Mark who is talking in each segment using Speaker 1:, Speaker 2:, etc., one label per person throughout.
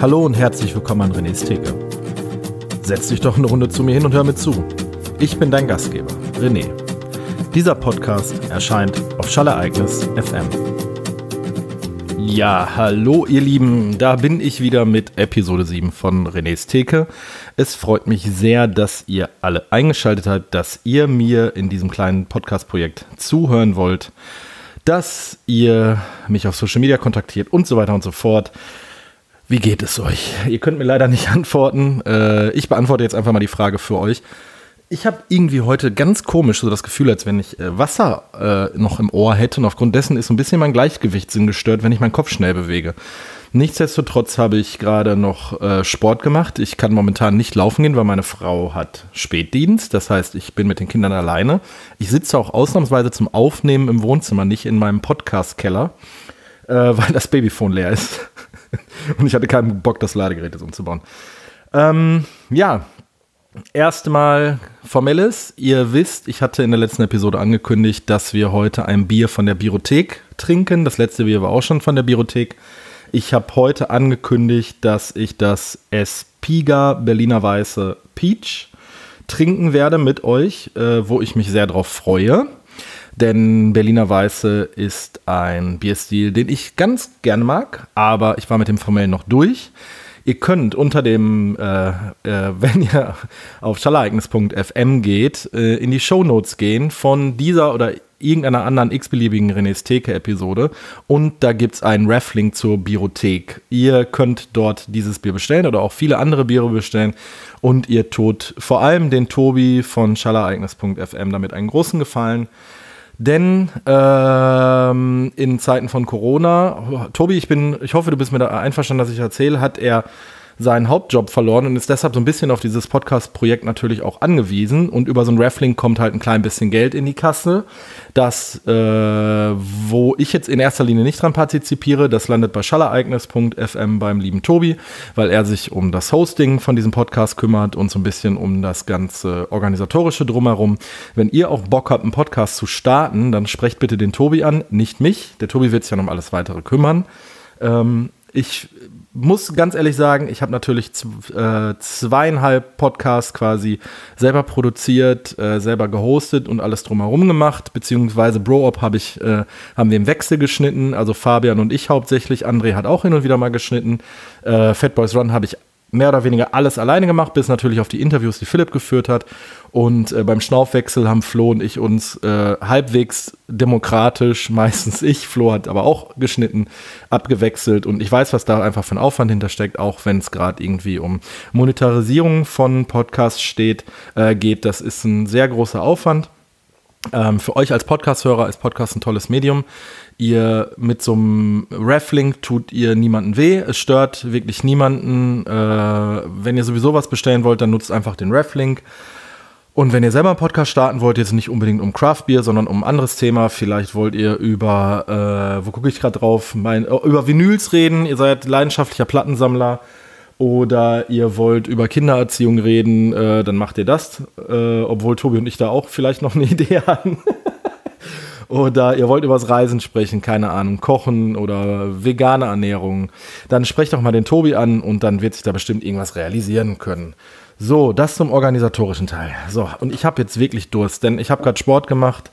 Speaker 1: Hallo und herzlich willkommen an René's Theke. Setz dich doch eine Runde zu mir hin und hör mir zu. Ich bin dein Gastgeber, René. Dieser Podcast erscheint auf Schallereignis FM. Ja, hallo ihr Lieben, da bin ich wieder mit Episode 7 von René's Theke. Es freut mich sehr, dass ihr alle eingeschaltet habt, dass ihr mir in diesem kleinen Podcast-Projekt zuhören wollt, dass ihr mich auf Social Media kontaktiert und so weiter und so fort. Wie geht es euch? Ihr könnt mir leider nicht antworten. Äh, ich beantworte jetzt einfach mal die Frage für euch. Ich habe irgendwie heute ganz komisch so das Gefühl, als wenn ich äh, Wasser äh, noch im Ohr hätte und aufgrund dessen ist ein bisschen mein Gleichgewichtssinn gestört, wenn ich meinen Kopf schnell bewege. Nichtsdestotrotz habe ich gerade noch äh, Sport gemacht. Ich kann momentan nicht laufen gehen, weil meine Frau hat Spätdienst. Das heißt, ich bin mit den Kindern alleine. Ich sitze auch ausnahmsweise zum Aufnehmen im Wohnzimmer, nicht in meinem Podcast-Keller, äh, weil das Babyphone leer ist. Und ich hatte keinen Bock, das Ladegerät jetzt umzubauen. Ähm, ja, erstmal formelles. Ihr wisst, ich hatte in der letzten Episode angekündigt, dass wir heute ein Bier von der Biothek trinken. Das letzte Bier war auch schon von der Biothek. Ich habe heute angekündigt, dass ich das Espiga Berliner Weiße Peach trinken werde mit euch, äh, wo ich mich sehr drauf freue. Denn Berliner Weiße ist ein Bierstil, den ich ganz gerne mag, aber ich war mit dem formell noch durch. Ihr könnt unter dem, äh, äh, wenn ihr auf schallereignis.fm geht, äh, in die Shownotes gehen von dieser oder irgendeiner anderen x-beliebigen René's Theke-Episode und da gibt es einen Ref-Link zur Biothek. Ihr könnt dort dieses Bier bestellen oder auch viele andere Biere bestellen und ihr tut vor allem den Tobi von schallereignis.fm damit einen großen Gefallen. Denn ähm, in Zeiten von Corona, Tobi, ich bin, ich hoffe, du bist mir da einverstanden, dass ich erzähle, hat er seinen Hauptjob verloren und ist deshalb so ein bisschen auf dieses Podcast-Projekt natürlich auch angewiesen. Und über so ein Raffling kommt halt ein klein bisschen Geld in die Kasse. Das, äh, wo ich jetzt in erster Linie nicht dran partizipiere, das landet bei schallereignis.fm beim lieben Tobi, weil er sich um das Hosting von diesem Podcast kümmert und so ein bisschen um das ganze organisatorische drumherum. Wenn ihr auch Bock habt, einen Podcast zu starten, dann sprecht bitte den Tobi an, nicht mich. Der Tobi wird sich ja um alles weitere kümmern. Ähm, ich muss ganz ehrlich sagen, ich habe natürlich äh, zweieinhalb Podcasts quasi selber produziert, äh, selber gehostet und alles drumherum gemacht, beziehungsweise Bro-Op ich, äh, haben wir im Wechsel geschnitten, also Fabian und ich hauptsächlich, André hat auch hin und wieder mal geschnitten, Fat Boys Run habe ich mehr oder weniger alles alleine gemacht, bis natürlich auf die Interviews, die Philipp geführt hat. Und äh, beim Schnaufwechsel haben Flo und ich uns äh, halbwegs demokratisch, meistens ich, Flo hat aber auch geschnitten, abgewechselt. Und ich weiß, was da einfach für ein Aufwand hintersteckt, auch wenn es gerade irgendwie um Monetarisierung von Podcasts steht, äh, geht. Das ist ein sehr großer Aufwand. Ähm, für euch als Podcast-Hörer ist Podcast ein tolles Medium. Ihr mit so einem Reflink tut ihr niemanden weh. Es stört wirklich niemanden. Äh, wenn ihr sowieso was bestellen wollt, dann nutzt einfach den Reflink. Und wenn ihr selber einen Podcast starten wollt, jetzt nicht unbedingt um Craft Beer, sondern um ein anderes Thema, vielleicht wollt ihr über, äh, wo gucke ich gerade drauf, mein, äh, über Vinyls reden, ihr seid leidenschaftlicher Plattensammler oder ihr wollt über Kindererziehung reden, äh, dann macht ihr das, äh, obwohl Tobi und ich da auch vielleicht noch eine Idee haben. Oder ihr wollt übers Reisen sprechen, keine Ahnung, kochen oder vegane Ernährung, dann sprecht doch mal den Tobi an und dann wird sich da bestimmt irgendwas realisieren können. So, das zum organisatorischen Teil. So, und ich habe jetzt wirklich Durst, denn ich habe gerade Sport gemacht,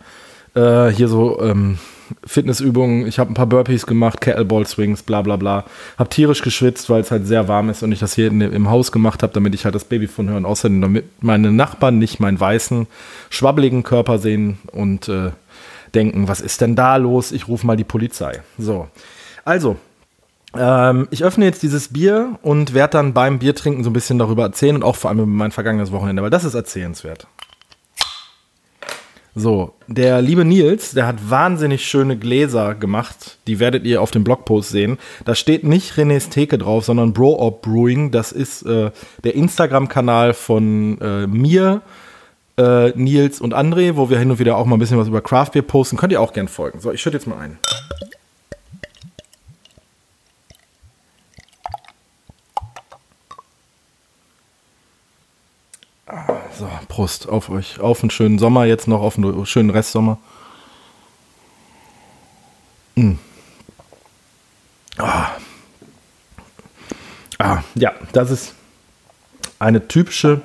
Speaker 1: äh, hier so ähm, Fitnessübungen, ich habe ein paar Burpees gemacht, Kettleball Swings, bla bla bla. Habe tierisch geschwitzt, weil es halt sehr warm ist und ich das hier in, im Haus gemacht habe, damit ich halt das Babyfon höre und außerdem damit meine Nachbarn nicht meinen weißen, schwabbeligen Körper sehen und äh, denken, was ist denn da los? Ich rufe mal die Polizei. So. Also, ähm, ich öffne jetzt dieses Bier und werde dann beim Biertrinken so ein bisschen darüber erzählen und auch vor allem über mein vergangenes Wochenende, weil das ist erzählenswert. So, der liebe Nils, der hat wahnsinnig schöne Gläser gemacht. Die werdet ihr auf dem Blogpost sehen. Da steht nicht René's Theke drauf, sondern Bro Op Brewing. Das ist äh, der Instagram-Kanal von äh, mir, äh, Nils und André, wo wir hin und wieder auch mal ein bisschen was über Craft Beer posten. Könnt ihr auch gern folgen. So, ich schütte jetzt mal ein. So, Prost auf euch. Auf einen schönen Sommer jetzt noch, auf einen schönen Restsommer. Mm. Ah. Ah, ja, das ist eine typische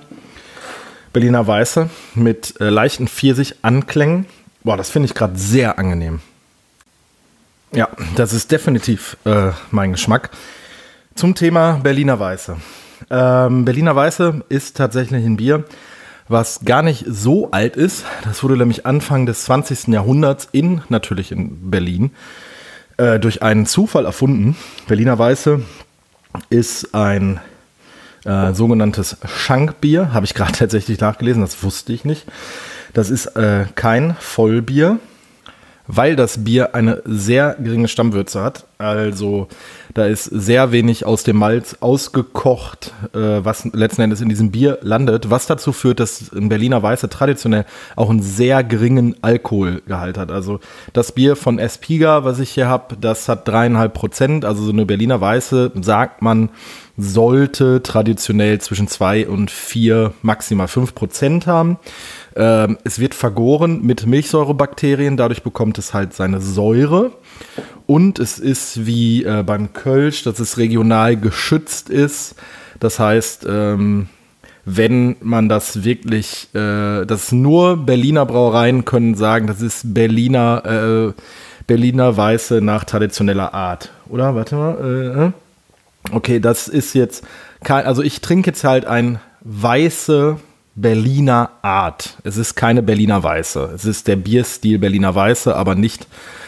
Speaker 1: Berliner Weiße mit äh, leichten Pfirsich-Anklängen. Boah, das finde ich gerade sehr angenehm. Ja, das ist definitiv äh, mein Geschmack. Zum Thema Berliner Weiße. Ähm, Berliner Weiße ist tatsächlich ein Bier, was gar nicht so alt ist. Das wurde nämlich Anfang des 20. Jahrhunderts in, natürlich in Berlin, äh, durch einen Zufall erfunden. Berliner Weiße ist ein äh, sogenanntes Schankbier, habe ich gerade tatsächlich nachgelesen, das wusste ich nicht. Das ist äh, kein Vollbier, weil das Bier eine sehr geringe Stammwürze hat. Also da ist sehr wenig aus dem Malz ausgekocht, äh, was letzten Endes in diesem Bier landet, was dazu führt, dass ein Berliner Weiße traditionell auch einen sehr geringen Alkoholgehalt hat. Also das Bier von Espiga, was ich hier habe, das hat dreieinhalb Prozent. Also so eine Berliner Weiße, sagt man, sollte traditionell zwischen zwei und vier, maximal fünf Prozent haben. Ähm, es wird vergoren mit Milchsäurebakterien, dadurch bekommt es halt seine Säure. Und es ist wie äh, beim Kölsch, dass es regional geschützt ist. Das heißt, ähm, wenn man das wirklich, äh, das nur Berliner Brauereien können sagen, das ist Berliner, äh, Berliner Weiße nach traditioneller Art. Oder? Warte mal. Okay, das ist jetzt, kein, also ich trinke jetzt halt ein weiße Berliner Art. Es ist keine Berliner Weiße. Es ist der Bierstil Berliner Weiße, aber nicht,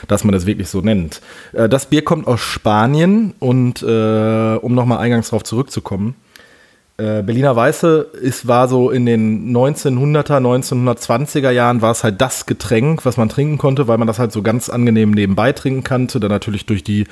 Speaker 1: dass man das wirklich so nennt. Äh, das Bier kommt aus Spanien und äh, um nochmal eingangs darauf zurückzukommen, äh, Berliner Weiße ist, war so in den 1900er, 1920er Jahren war es halt das Getränk, was man trinken konnte, weil man das halt so ganz angenehm nebenbei trinken kannte. Dann natürlich durch die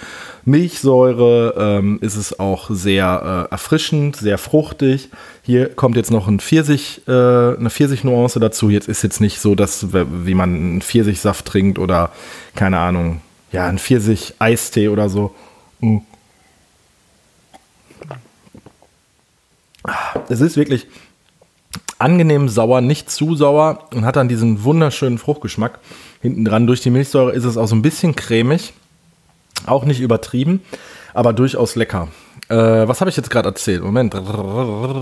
Speaker 1: Milchsäure ähm, ist es auch sehr äh, erfrischend, sehr fruchtig. Hier kommt jetzt noch ein Pfirsich, äh, eine Pfirsich-Nuance dazu. Jetzt ist jetzt nicht so, dass wie man einen Pfirsichsaft trinkt oder keine Ahnung, ja, ein Pfirsich-Eistee oder so. Mhm Es ist wirklich angenehm sauer, nicht zu sauer und hat dann diesen wunderschönen Fruchtgeschmack. Hinten dran durch die Milchsäure ist es auch so ein bisschen cremig, auch nicht übertrieben, aber durchaus lecker. Äh, was habe ich jetzt gerade erzählt? Moment,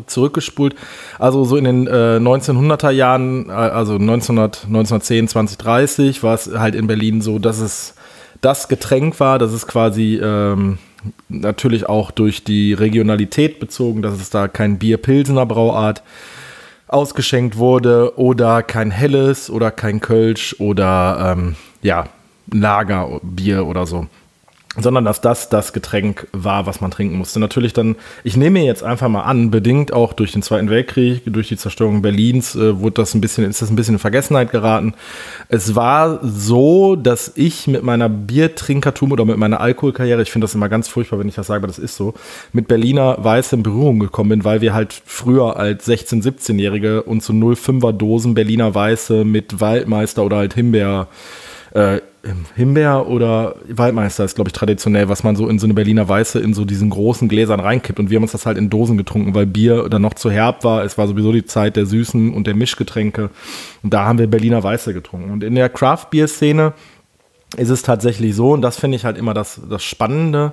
Speaker 1: zurückgespult. Also so in den äh, 1900er Jahren, äh, also 1900, 1910, 2030 war es halt in Berlin so, dass es das Getränk war, dass es quasi ähm, natürlich auch durch die Regionalität bezogen, dass es da kein Bier-Pilsener Brauart ausgeschenkt wurde oder kein Helles oder kein Kölsch oder ähm, ja, Lagerbier oder so sondern dass das das Getränk war, was man trinken musste. Natürlich dann, ich nehme jetzt einfach mal an, bedingt auch durch den Zweiten Weltkrieg, durch die Zerstörung Berlins, äh, wurde das ein bisschen, ist das ein bisschen in Vergessenheit geraten. Es war so, dass ich mit meiner Biertrinkertum oder mit meiner Alkoholkarriere, ich finde das immer ganz furchtbar, wenn ich das sage, aber das ist so, mit Berliner Weiß in Berührung gekommen bin, weil wir halt früher als 16-, 17-Jährige uns so 05er Dosen Berliner Weiße mit Waldmeister oder halt Himbeer äh, Himbeer oder Waldmeister ist, glaube ich, traditionell, was man so in so eine Berliner Weiße in so diesen großen Gläsern reinkippt. Und wir haben uns das halt in Dosen getrunken, weil Bier dann noch zu herb war. Es war sowieso die Zeit der Süßen und der Mischgetränke. Und da haben wir Berliner Weiße getrunken. Und in der Craft-Bier-Szene ist es tatsächlich so, und das finde ich halt immer das, das Spannende,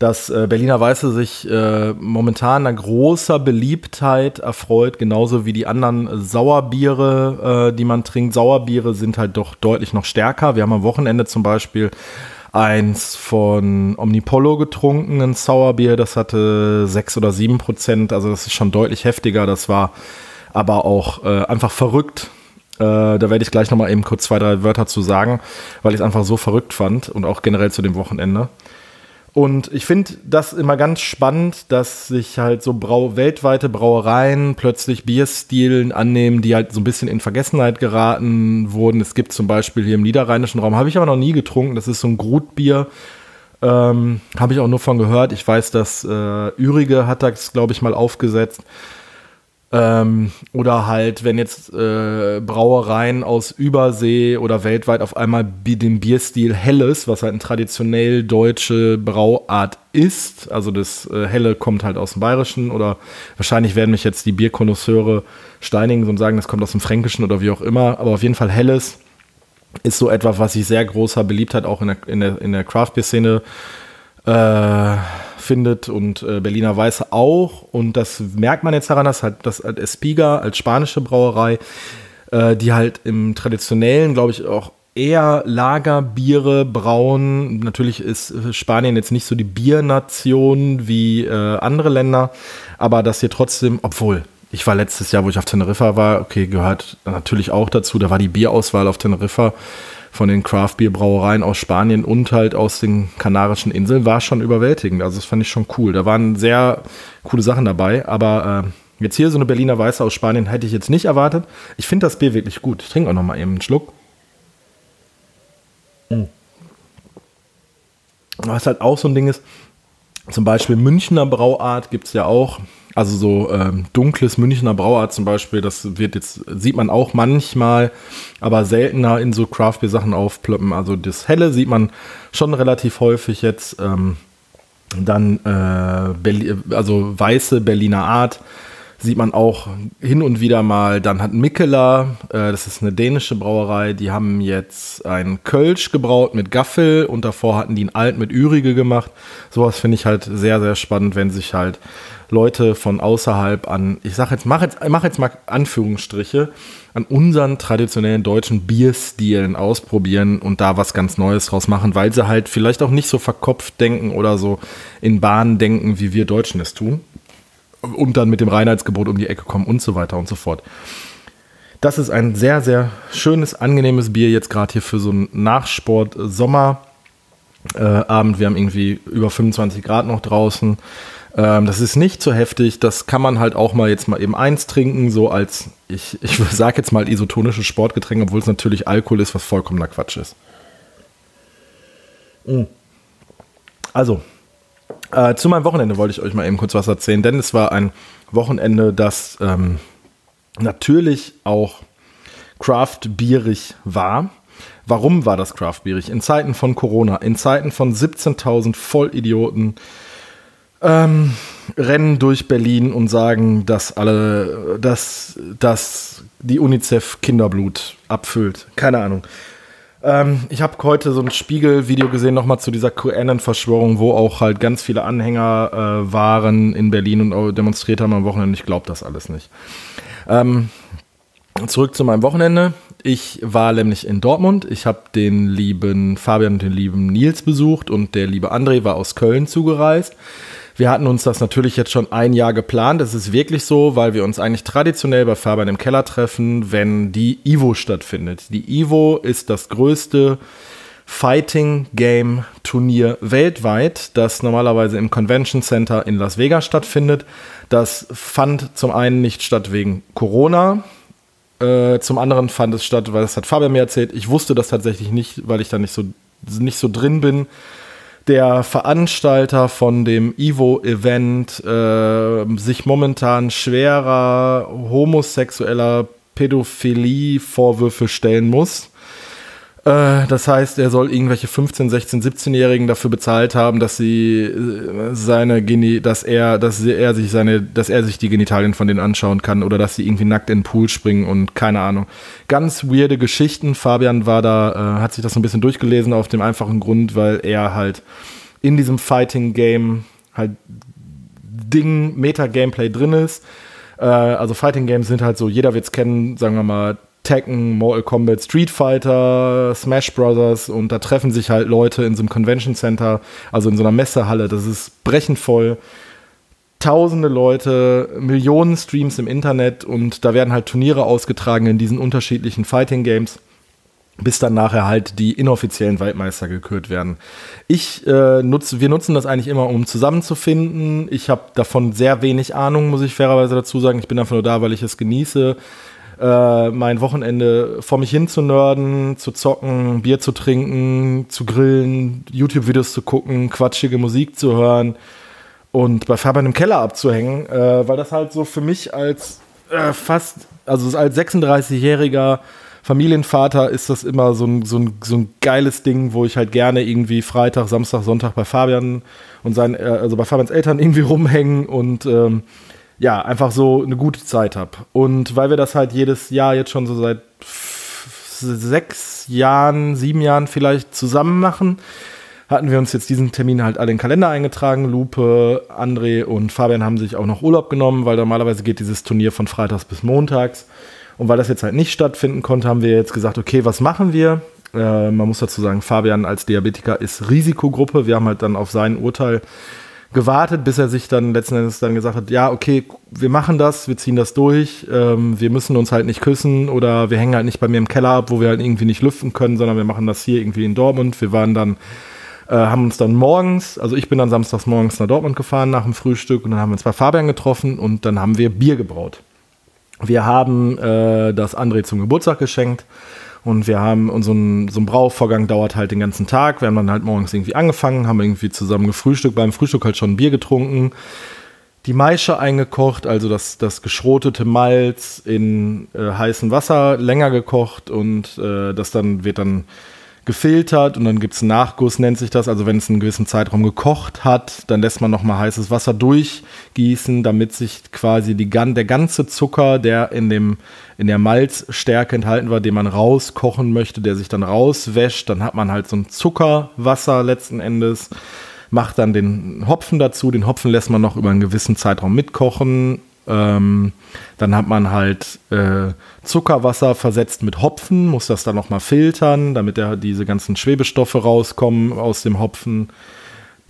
Speaker 1: dass äh, Berliner Weiße sich äh, momentan einer großer Beliebtheit erfreut, genauso wie die anderen Sauerbiere, äh, die man trinkt. Sauerbiere sind halt doch deutlich noch stärker. Wir haben am Wochenende zum Beispiel eins von Omnipollo getrunken, ein Sauerbier, das hatte sechs oder sieben Prozent, also das ist schon deutlich heftiger. Das war aber auch äh, einfach verrückt. Äh, da werde ich gleich nochmal eben kurz zwei, drei Wörter zu sagen, weil ich es einfach so verrückt fand und auch generell zu dem Wochenende. Und ich finde das immer ganz spannend, dass sich halt so Brau weltweite Brauereien plötzlich Bierstilen annehmen, die halt so ein bisschen in Vergessenheit geraten wurden. Es gibt zum Beispiel hier im niederrheinischen Raum, habe ich aber noch nie getrunken, das ist so ein Grutbier. Ähm, habe ich auch nur von gehört. Ich weiß, dass äh, Ürige hat das, glaube ich, mal aufgesetzt. Ähm, oder halt, wenn jetzt äh, Brauereien aus Übersee oder weltweit auf einmal den Bierstil Helles, was halt eine traditionell deutsche Brauart ist, also das äh, Helle kommt halt aus dem Bayerischen oder wahrscheinlich werden mich jetzt die Bierkonnoisseure steinigen und sagen, das kommt aus dem Fränkischen oder wie auch immer, aber auf jeden Fall Helles ist so etwas, was sich sehr großer Beliebtheit auch in der, in der, in der Craft-Bier-Szene äh, findet und äh, Berliner Weiße auch. Und das merkt man jetzt daran, dass halt das halt Espiga als spanische Brauerei, äh, die halt im traditionellen, glaube ich, auch eher Lagerbiere brauen. Natürlich ist äh, Spanien jetzt nicht so die Biernation wie äh, andere Länder, aber dass hier trotzdem, obwohl ich war letztes Jahr, wo ich auf Teneriffa war, okay, gehört natürlich auch dazu, da war die Bierauswahl auf Teneriffa von den Craft Beer Brauereien aus Spanien und halt aus den Kanarischen Inseln war schon überwältigend. Also das fand ich schon cool. Da waren sehr coole Sachen dabei, aber äh, jetzt hier so eine Berliner Weiße aus Spanien hätte ich jetzt nicht erwartet. Ich finde das Bier wirklich gut. Ich trinke auch noch mal eben einen Schluck. Mhm. Was halt auch so ein Ding ist, zum Beispiel Münchner Brauart gibt es ja auch. Also so ähm, dunkles Münchner Brauart zum Beispiel, das wird jetzt, sieht man auch manchmal, aber seltener in so Craft Beer Sachen aufplöppen. Also das Helle sieht man schon relativ häufig jetzt. Ähm, dann äh, also weiße Berliner Art sieht man auch hin und wieder mal. Dann hat Mikkeler, äh, das ist eine dänische Brauerei, die haben jetzt einen Kölsch gebraut mit Gaffel und davor hatten die einen Alt mit Ürige gemacht. Sowas finde ich halt sehr, sehr spannend, wenn sich halt Leute von außerhalb an, ich sag jetzt, mach jetzt, mach jetzt mal Anführungsstriche, an unseren traditionellen deutschen Bierstilen ausprobieren und da was ganz Neues draus machen, weil sie halt vielleicht auch nicht so verkopft denken oder so in Bahnen denken, wie wir Deutschen es tun und dann mit dem Reinheitsgebot um die Ecke kommen und so weiter und so fort. Das ist ein sehr, sehr schönes, angenehmes Bier jetzt gerade hier für so einen Nachsport-Sommerabend. Wir haben irgendwie über 25 Grad noch draußen. Ähm, das ist nicht so heftig. Das kann man halt auch mal jetzt mal eben eins trinken, so als, ich, ich sage jetzt mal isotonisches Sportgetränk, obwohl es natürlich Alkohol ist, was vollkommener Quatsch ist. Mm. Also, äh, zu meinem Wochenende wollte ich euch mal eben kurz was erzählen, denn es war ein Wochenende, das ähm, natürlich auch craft-bierig war. Warum war das craft-bierig? In Zeiten von Corona, in Zeiten von 17.000 Vollidioten ähm, rennen durch Berlin und sagen, dass alle, dass, dass die UNICEF Kinderblut abfüllt. Keine Ahnung. Ähm, ich habe heute so ein Spiegel-Video gesehen, nochmal zu dieser QAnon-Verschwörung, wo auch halt ganz viele Anhänger äh, waren in Berlin und demonstriert haben am Wochenende. Ich glaube das alles nicht. Ähm, zurück zu meinem Wochenende. Ich war nämlich in Dortmund. Ich habe den lieben Fabian und den lieben Nils besucht und der liebe André war aus Köln zugereist. Wir hatten uns das natürlich jetzt schon ein Jahr geplant. Das ist wirklich so, weil wir uns eigentlich traditionell bei Fabian im Keller treffen, wenn die Ivo stattfindet. Die Ivo ist das größte Fighting Game Turnier weltweit, das normalerweise im Convention Center in Las Vegas stattfindet. Das fand zum einen nicht statt wegen Corona. Äh, zum anderen fand es statt, weil das hat Fabian mir erzählt. Ich wusste das tatsächlich nicht, weil ich da nicht so, nicht so drin bin der Veranstalter von dem Ivo-Event äh, sich momentan schwerer homosexueller Pädophilie-Vorwürfe stellen muss. Äh, das heißt, er soll irgendwelche 15, 16, 17-Jährigen dafür bezahlt haben, dass sie äh, seine Geni dass er, dass er sich seine, dass er sich die Genitalien von denen anschauen kann oder dass sie irgendwie nackt in den Pool springen und keine Ahnung. Ganz weirde Geschichten. Fabian war da, äh, hat sich das so ein bisschen durchgelesen auf dem einfachen Grund, weil er halt in diesem Fighting-Game halt Ding, Meta-Gameplay drin ist. Äh, also Fighting-Games sind halt so, jeder wird es kennen, sagen wir mal, Tekken, Mortal Kombat, Street Fighter, Smash Brothers und da treffen sich halt Leute in so einem Convention Center, also in so einer Messehalle. Das ist brechend voll. Tausende Leute, Millionen Streams im Internet und da werden halt Turniere ausgetragen in diesen unterschiedlichen Fighting Games, bis dann nachher halt die inoffiziellen Waldmeister gekürt werden. Ich äh, nutze, wir nutzen das eigentlich immer, um zusammenzufinden. Ich habe davon sehr wenig Ahnung, muss ich fairerweise dazu sagen. Ich bin einfach nur da, weil ich es genieße äh, mein Wochenende vor mich hin zu nörden, zu zocken, Bier zu trinken, zu grillen, YouTube-Videos zu gucken, quatschige Musik zu hören und bei Fabian im Keller abzuhängen, äh, weil das halt so für mich als äh, fast, also als 36-jähriger Familienvater ist das immer so ein, so, ein, so ein geiles Ding, wo ich halt gerne irgendwie Freitag, Samstag, Sonntag bei Fabian und seinen, äh, also bei Fabians Eltern irgendwie rumhängen und ähm, ja, einfach so eine gute Zeit habe. Und weil wir das halt jedes Jahr jetzt schon so seit sechs Jahren, sieben Jahren vielleicht zusammen machen, hatten wir uns jetzt diesen Termin halt alle in den Kalender eingetragen. Lupe, André und Fabian haben sich auch noch Urlaub genommen, weil normalerweise geht dieses Turnier von Freitags bis Montags. Und weil das jetzt halt nicht stattfinden konnte, haben wir jetzt gesagt, okay, was machen wir? Äh, man muss dazu sagen, Fabian als Diabetiker ist Risikogruppe. Wir haben halt dann auf sein Urteil gewartet, bis er sich dann letzten Endes dann gesagt hat, ja, okay, wir machen das, wir ziehen das durch, ähm, wir müssen uns halt nicht küssen oder wir hängen halt nicht bei mir im Keller ab, wo wir halt irgendwie nicht lüften können, sondern wir machen das hier irgendwie in Dortmund. Wir waren dann, äh, haben uns dann morgens, also ich bin dann samstags morgens nach Dortmund gefahren nach dem Frühstück und dann haben wir uns bei Fabian getroffen und dann haben wir Bier gebraut. Wir haben äh, das André zum Geburtstag geschenkt und wir haben, ein, so ein Brauvorgang dauert halt den ganzen Tag. Wir haben dann halt morgens irgendwie angefangen, haben irgendwie zusammen gefrühstückt, beim Frühstück halt schon ein Bier getrunken, die Maische eingekocht, also das, das geschrotete Malz in äh, heißem Wasser länger gekocht und äh, das dann wird dann gefiltert und dann gibt es einen Nachguss, nennt sich das. Also wenn es einen gewissen Zeitraum gekocht hat, dann lässt man nochmal heißes Wasser durchgießen, damit sich quasi die, der ganze Zucker, der in, dem, in der Malzstärke enthalten war, den man rauskochen möchte, der sich dann rauswäscht. Dann hat man halt so ein Zuckerwasser letzten Endes. Macht dann den Hopfen dazu. Den Hopfen lässt man noch über einen gewissen Zeitraum mitkochen ähm, dann hat man halt äh, Zuckerwasser versetzt mit Hopfen, muss das dann nochmal filtern, damit da diese ganzen Schwebestoffe rauskommen aus dem Hopfen.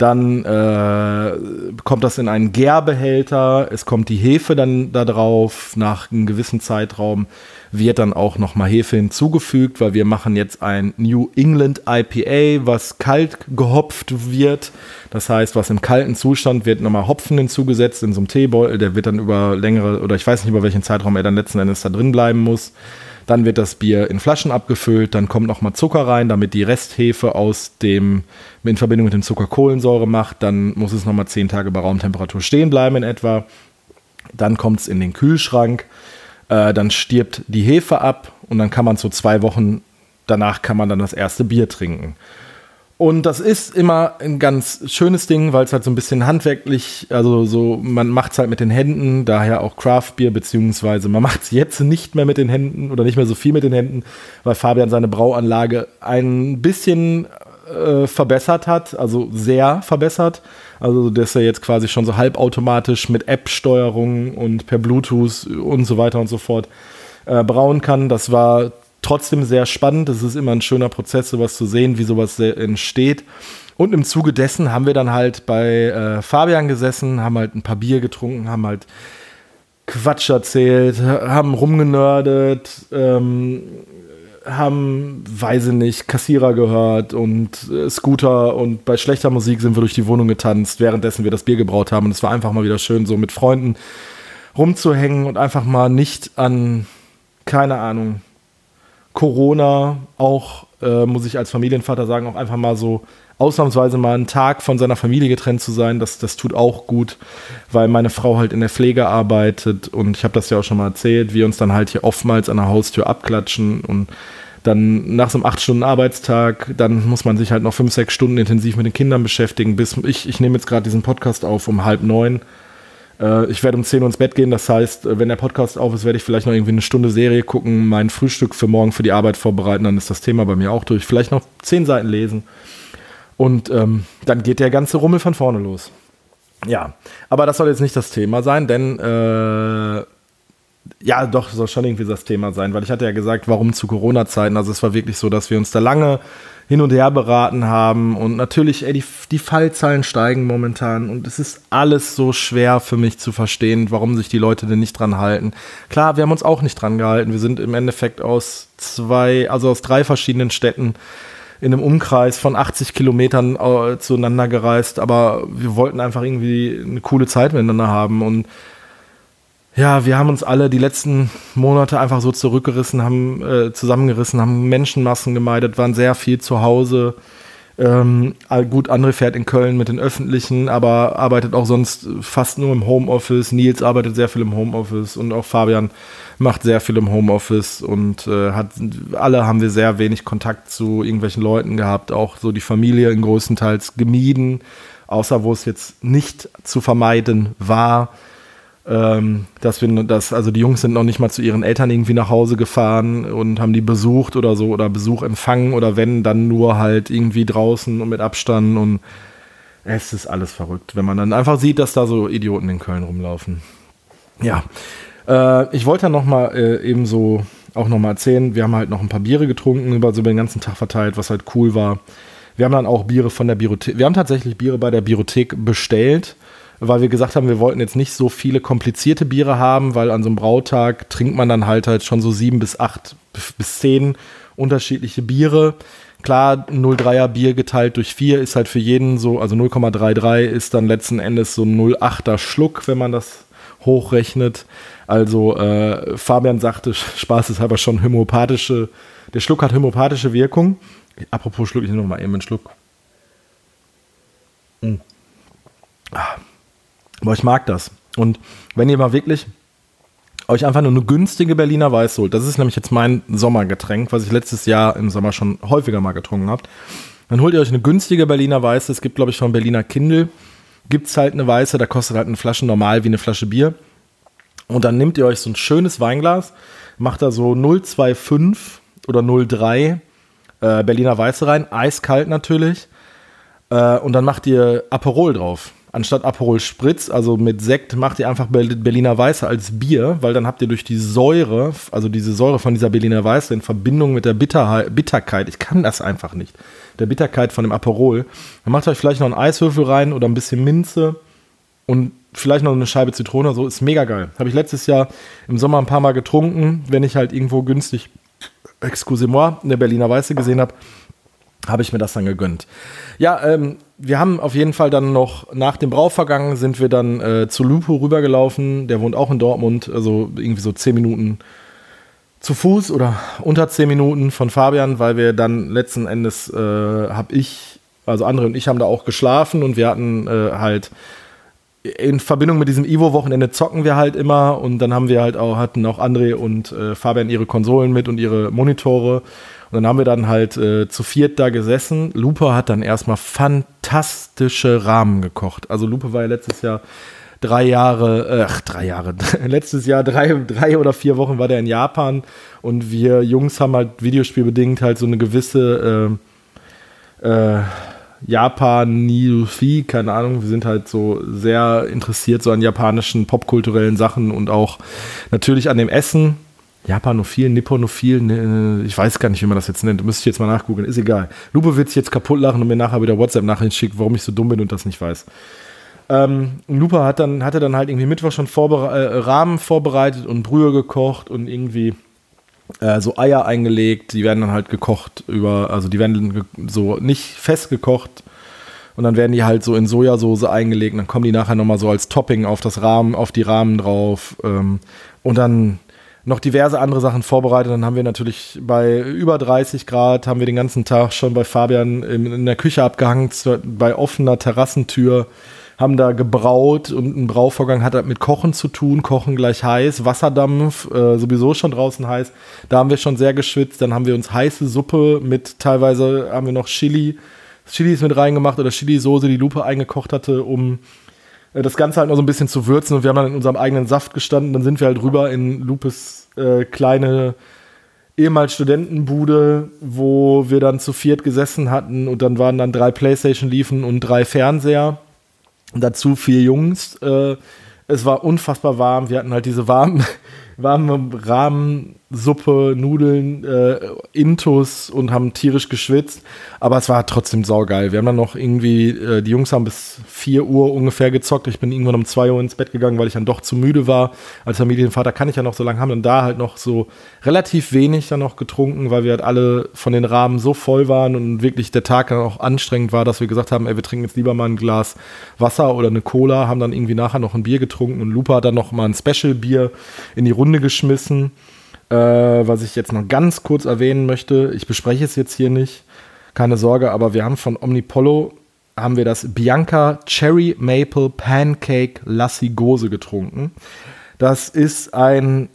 Speaker 1: Dann äh, kommt das in einen Gärbehälter, es kommt die Hefe dann da drauf nach einem gewissen Zeitraum wird dann auch nochmal Hefe hinzugefügt, weil wir machen jetzt ein New England IPA, was kalt gehopft wird. Das heißt, was im kalten Zustand wird nochmal Hopfen hinzugesetzt in so einem Teebeutel. Der wird dann über längere, oder ich weiß nicht, über welchen Zeitraum er dann letzten Endes da drin bleiben muss. Dann wird das Bier in Flaschen abgefüllt, dann kommt nochmal Zucker rein, damit die Resthefe aus dem, in Verbindung mit dem Zucker Kohlensäure macht. Dann muss es nochmal zehn Tage bei Raumtemperatur stehen bleiben in etwa. Dann kommt es in den Kühlschrank äh, dann stirbt die Hefe ab und dann kann man so zwei Wochen danach kann man dann das erste Bier trinken. Und das ist immer ein ganz schönes Ding, weil es halt so ein bisschen handwerklich, also so, man macht es halt mit den Händen, daher auch Craft Beer, beziehungsweise man macht es jetzt nicht mehr mit den Händen oder nicht mehr so viel mit den Händen, weil Fabian seine Brauanlage ein bisschen äh, verbessert hat, also sehr verbessert. Also, dass er jetzt quasi schon so halbautomatisch mit App-Steuerung und per Bluetooth und so weiter und so fort äh, brauen kann. Das war trotzdem sehr spannend. Es ist immer ein schöner Prozess, sowas zu sehen, wie sowas entsteht. Und im Zuge dessen haben wir dann halt bei äh, Fabian gesessen, haben halt ein paar Bier getrunken, haben halt Quatsch erzählt, haben rumgenördet, ähm, haben, weiß ich nicht, Kassierer gehört und äh, Scooter und bei schlechter Musik sind wir durch die Wohnung getanzt, währenddessen wir das Bier gebraut haben. Und es war einfach mal wieder schön, so mit Freunden rumzuhängen und einfach mal nicht an, keine Ahnung, Corona, auch, äh, muss ich als Familienvater sagen, auch einfach mal so ausnahmsweise mal einen Tag von seiner Familie getrennt zu sein, das, das tut auch gut, weil meine Frau halt in der Pflege arbeitet und ich habe das ja auch schon mal erzählt, wir uns dann halt hier oftmals an der Haustür abklatschen und dann nach so einem 8-Stunden-Arbeitstag, dann muss man sich halt noch 5, 6 Stunden intensiv mit den Kindern beschäftigen. Bis ich, ich nehme jetzt gerade diesen Podcast auf um halb neun. Äh, ich werde um 10 Uhr ins Bett gehen. Das heißt, wenn der Podcast auf ist, werde ich vielleicht noch irgendwie eine Stunde Serie gucken, mein Frühstück für morgen für die Arbeit vorbereiten. Dann ist das Thema bei mir auch durch. Vielleicht noch 10 Seiten lesen. Und ähm, dann geht der ganze Rummel von vorne los. Ja, aber das soll jetzt nicht das Thema sein, denn äh, ja, doch, soll schon irgendwie das Thema sein, weil ich hatte ja gesagt, warum zu Corona-Zeiten. Also es war wirklich so, dass wir uns da lange hin und her beraten haben und natürlich, ey, die, die Fallzahlen steigen momentan und es ist alles so schwer für mich zu verstehen, warum sich die Leute denn nicht dran halten. Klar, wir haben uns auch nicht dran gehalten. Wir sind im Endeffekt aus zwei, also aus drei verschiedenen Städten in einem Umkreis von 80 Kilometern äh, zueinander gereist, aber wir wollten einfach irgendwie eine coole Zeit miteinander haben und ja, wir haben uns alle die letzten Monate einfach so zurückgerissen, haben äh, zusammengerissen, haben Menschenmassen gemeidet, waren sehr viel zu Hause. Ähm, gut, André fährt in Köln mit den Öffentlichen, aber arbeitet auch sonst fast nur im Homeoffice. Nils arbeitet sehr viel im Homeoffice und auch Fabian macht sehr viel im Homeoffice und äh, hat alle haben wir sehr wenig Kontakt zu irgendwelchen Leuten gehabt, auch so die Familie in größtenteils gemieden, außer wo es jetzt nicht zu vermeiden war. Ähm, dass wir, dass, also die Jungs sind noch nicht mal zu ihren Eltern irgendwie nach Hause gefahren und haben die besucht oder so oder Besuch empfangen oder wenn, dann nur halt irgendwie draußen und mit Abstand und es ist alles verrückt, wenn man dann einfach sieht, dass da so Idioten in Köln rumlaufen. Ja, äh, ich wollte dann noch mal äh, eben so auch noch mal erzählen, wir haben halt noch ein paar Biere getrunken, über so den ganzen Tag verteilt, was halt cool war. Wir haben dann auch Biere von der Biothek, wir haben tatsächlich Biere bei der Biothek bestellt weil wir gesagt haben, wir wollten jetzt nicht so viele komplizierte Biere haben, weil an so einem Brautag trinkt man dann halt halt schon so sieben bis acht bis zehn unterschiedliche Biere. Klar, 0,3er Bier geteilt durch vier ist halt für jeden so, also 0,33 ist dann letzten Endes so ein 0,8er Schluck, wenn man das hochrechnet. Also äh, Fabian sagte, Spaß ist aber schon homöopathische, der Schluck hat homöopathische Wirkung. Apropos Schluck, ich nehme noch eben einen Schluck. Mm. Ah. Aber ich mag das. Und wenn ihr mal wirklich euch einfach nur eine günstige Berliner Weiß holt, das ist nämlich jetzt mein Sommergetränk, was ich letztes Jahr im Sommer schon häufiger mal getrunken habe, dann holt ihr euch eine günstige Berliner Weiße. Es gibt, glaube ich, von Berliner Kindle, gibt es halt eine Weiße, da kostet halt eine Flasche normal wie eine Flasche Bier. Und dann nehmt ihr euch so ein schönes Weinglas, macht da so 0,25 oder 0,3 äh, Berliner Weiße rein, eiskalt natürlich. Äh, und dann macht ihr Aperol drauf anstatt Aperol Spritz, also mit Sekt, macht ihr einfach Berliner Weiße als Bier, weil dann habt ihr durch die Säure, also diese Säure von dieser Berliner Weiße in Verbindung mit der Bitterheit, Bitterkeit, ich kann das einfach nicht, der Bitterkeit von dem Aperol, dann macht euch vielleicht noch einen Eiswürfel rein oder ein bisschen Minze und vielleicht noch eine Scheibe Zitrone, so ist mega geil. Habe ich letztes Jahr im Sommer ein paar Mal getrunken, wenn ich halt irgendwo günstig, excusez-moi, eine Berliner Weiße gesehen habe, habe ich mir das dann gegönnt. Ja, ähm, wir haben auf jeden Fall dann noch nach dem Brauvergang sind wir dann äh, zu Lupo rübergelaufen. Der wohnt auch in Dortmund, also irgendwie so zehn Minuten zu Fuß oder unter zehn Minuten von Fabian, weil wir dann letzten Endes äh, habe ich, also andere und ich haben da auch geschlafen und wir hatten äh, halt in Verbindung mit diesem Ivo-Wochenende zocken wir halt immer und dann haben wir halt auch, hatten auch André und äh, Fabian ihre Konsolen mit und ihre Monitore und dann haben wir dann halt äh, zu viert da gesessen. Lupe hat dann erstmal fantastische Rahmen gekocht. Also Lupe war ja letztes Jahr drei Jahre, ach, drei Jahre, letztes Jahr drei, drei oder vier Wochen war der in Japan und wir Jungs haben halt videospielbedingt halt so eine gewisse äh, äh, Japan Niufi, keine Ahnung, wir sind halt so sehr interessiert so an japanischen popkulturellen Sachen und auch natürlich an dem Essen Japanophil, Nipponophil, ne, ich weiß gar nicht, wie man das jetzt nennt. Müsste ich jetzt mal nachgucken, ist egal. Lupe wird sich jetzt kaputt lachen und mir nachher wieder WhatsApp-Nachrichten schicken, warum ich so dumm bin und das nicht weiß. Ähm, Lupe hat dann, hatte dann halt irgendwie Mittwoch schon vorbere äh, Rahmen vorbereitet und Brühe gekocht und irgendwie äh, so Eier eingelegt. Die werden dann halt gekocht über, also die werden so nicht fest gekocht und dann werden die halt so in Sojasauce eingelegt. Und dann kommen die nachher nochmal so als Topping auf das Rahmen, auf die Rahmen drauf. Ähm, und dann noch diverse andere Sachen vorbereitet. Dann haben wir natürlich bei über 30 Grad, haben wir den ganzen Tag schon bei Fabian in, der Küche abgehangen, bei offener Terrassentür, haben da gebraut und ein Brauvorgang hat halt mit Kochen zu tun, Kochen gleich heiß, Wasserdampf, äh, sowieso schon draußen heiß. Da haben wir schon sehr geschwitzt. Dann haben wir uns heiße Suppe mit, teilweise haben wir noch Chili, Chilis mit reingemacht oder Chili-Soße, die Lupe eingekocht hatte, um das Ganze halt noch so ein bisschen zu würzen und wir haben dann in unserem eigenen Saft gestanden. Dann sind wir halt rüber in Lupes äh, kleine ehemals Studentenbude, wo wir dann zu viert gesessen hatten und dann waren dann drei Playstation liefen und drei Fernseher. Dazu vier Jungs. Äh, es war unfassbar warm. Wir hatten halt diese warmen, warme Rahmensuppe, Nudeln, äh, Intus und haben tierisch geschwitzt. Aber es war trotzdem saugeil. Wir haben dann noch irgendwie, äh, die Jungs haben bis 4 Uhr ungefähr gezockt. Ich bin irgendwann um 2 Uhr ins Bett gegangen, weil ich dann doch zu müde war. Als Familienvater kann ich ja noch so lange haben. Und da halt noch so relativ wenig dann noch getrunken, weil wir halt alle von den Rahmen so voll waren und wirklich der Tag dann auch anstrengend war, dass wir gesagt haben, ey, wir trinken jetzt lieber mal ein Glas Wasser oder eine Cola, haben dann irgendwie nachher noch ein Bier getrunken und Lupa hat dann noch mal ein Special-Bier in die Runde geschmissen. Äh, was ich jetzt noch ganz kurz erwähnen möchte, ich bespreche es jetzt hier nicht, keine Sorge, aber wir haben von Omnipollo haben wir das Bianca Cherry Maple Pancake Lassi Gose getrunken. Das ist ein,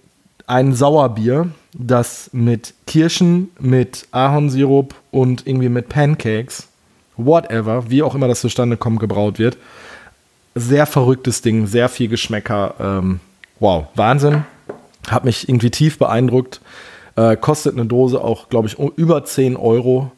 Speaker 1: ein Sauerbier, das mit Kirschen, mit Ahornsirup und irgendwie mit Pancakes, whatever, wie auch immer das zustande kommt, gebraut wird. sehr verrücktes Ding, sehr viel Geschmäcker. Ähm, wow, Wahnsinn. Hat mich irgendwie tief beeindruckt. Äh, kostet eine Dose auch, glaube ich, über 10 Euro.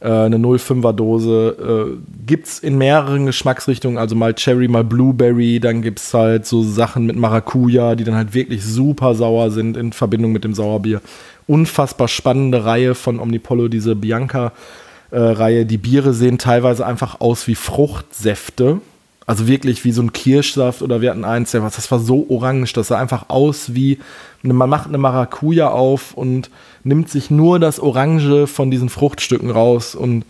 Speaker 1: Äh, eine 05er Dose. Äh, gibt es in mehreren Geschmacksrichtungen, also mal Cherry, mal Blueberry. Dann gibt es halt so Sachen mit Maracuja, die dann halt wirklich super sauer sind in Verbindung mit dem Sauerbier. Unfassbar spannende Reihe von Omnipollo, diese Bianca-Reihe. die Biere sehen teilweise einfach aus wie Fruchtsäfte also wirklich wie so ein Kirschsaft oder wir hatten eins, der was, das war so orange, das sah einfach aus wie, man macht eine Maracuja auf und nimmt sich nur das Orange von diesen Fruchtstücken raus und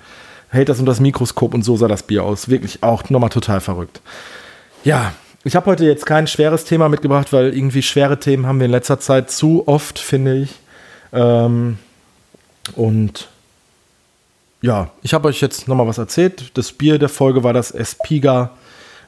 Speaker 1: hält das unter das Mikroskop und so sah das Bier aus. Wirklich auch nochmal total verrückt. Ja, ich habe heute jetzt kein schweres Thema mitgebracht, weil irgendwie schwere Themen haben wir in letzter Zeit zu oft, finde ich. Ähm, und ja, ich habe euch jetzt nochmal was erzählt. Das Bier der Folge war das Espiga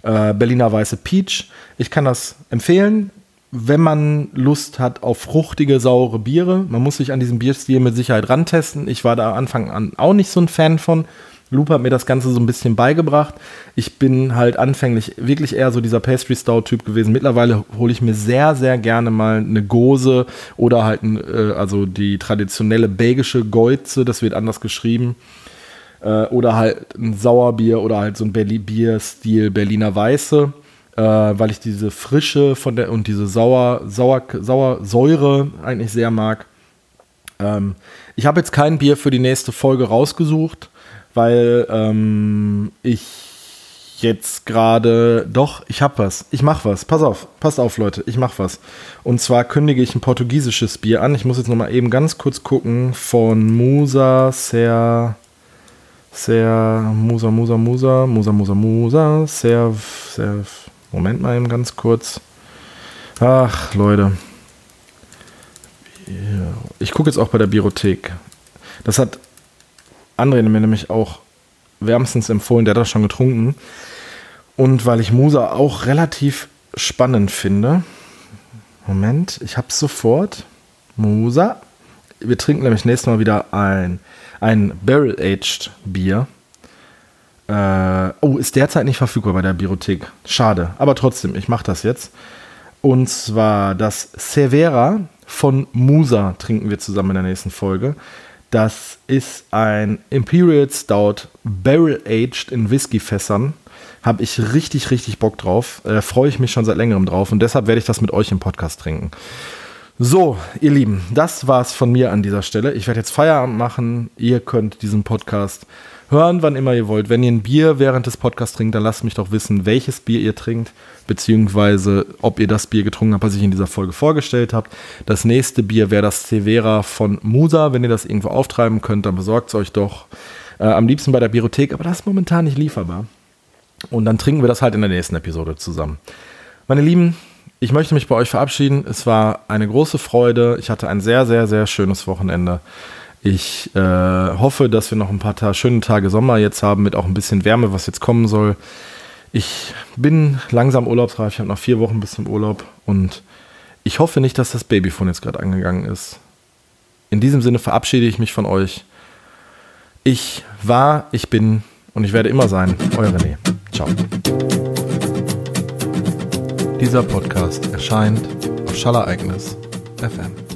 Speaker 1: äh, Berliner Weiße Peach. Ich kann das empfehlen, wenn man Lust hat auf fruchtige, saure Biere. Man muss sich an diesem Bierstil mit Sicherheit rantesten. Ich war da Anfang an auch nicht so ein Fan von. Loop hat mir das Ganze so ein bisschen beigebracht. Ich bin halt anfänglich wirklich eher so dieser Pastry Stout Typ gewesen. Mittlerweile hole ich mir sehr, sehr gerne mal eine Gose oder halt äh, also die traditionelle belgische Geuze. Das wird anders geschrieben. Äh, oder halt ein Sauerbier oder halt so ein Bierstil Berliner Weiße, äh, weil ich diese Frische von der und diese Sauer, Sauer, Sauer, Säure eigentlich sehr mag. Ähm, ich habe jetzt kein Bier für die nächste Folge rausgesucht, weil ähm, ich jetzt gerade doch, ich habe was. Ich mache was. Pass auf, passt auf, Leute, ich mache was. Und zwar kündige ich ein portugiesisches Bier an. Ich muss jetzt noch mal eben ganz kurz gucken von Musa Ser sehr Musa, Musa, Musa, Musa, Musa, Musa, sehr, sehr, Moment mal eben ganz kurz. Ach, Leute. Ich gucke jetzt auch bei der Biothek. Das hat André mir nämlich auch wärmstens empfohlen, der hat das schon getrunken. Und weil ich Musa auch relativ spannend finde. Moment, ich hab's sofort. Musa. Wir trinken nämlich nächstes Mal wieder ein ein Barrel-Aged Bier. Äh, oh, ist derzeit nicht verfügbar bei der Biothek. Schade. Aber trotzdem, ich mache das jetzt. Und zwar das Severa von Musa trinken wir zusammen in der nächsten Folge. Das ist ein Imperial Stout Barrel Aged in Whiskyfässern. Habe ich richtig, richtig Bock drauf. Äh, Freue ich mich schon seit längerem drauf und deshalb werde ich das mit euch im Podcast trinken. So, ihr Lieben, das war's von mir an dieser Stelle. Ich werde jetzt Feierabend machen. Ihr könnt diesen Podcast hören, wann immer ihr wollt. Wenn ihr ein Bier während des Podcasts trinkt, dann lasst mich doch wissen, welches Bier ihr trinkt, beziehungsweise ob ihr das Bier getrunken habt, was ich in dieser Folge vorgestellt habe. Das nächste Bier wäre das Severa von Musa. Wenn ihr das irgendwo auftreiben könnt, dann besorgt es euch doch. Äh, am liebsten bei der Biothek, aber das ist momentan nicht lieferbar. Und dann trinken wir das halt in der nächsten Episode zusammen. Meine Lieben, ich möchte mich bei euch verabschieden. Es war eine große Freude. Ich hatte ein sehr, sehr, sehr schönes Wochenende. Ich äh, hoffe, dass wir noch ein paar ta schöne Tage Sommer jetzt haben, mit auch ein bisschen Wärme, was jetzt kommen soll. Ich bin langsam urlaubsreif. Ich habe noch vier Wochen bis zum Urlaub und ich hoffe nicht, dass das Babyphone jetzt gerade angegangen ist. In diesem Sinne verabschiede ich mich von euch. Ich war, ich bin und ich werde immer sein. Euer René. Ciao. Dieser Podcast erscheint auf Schallereignis FM.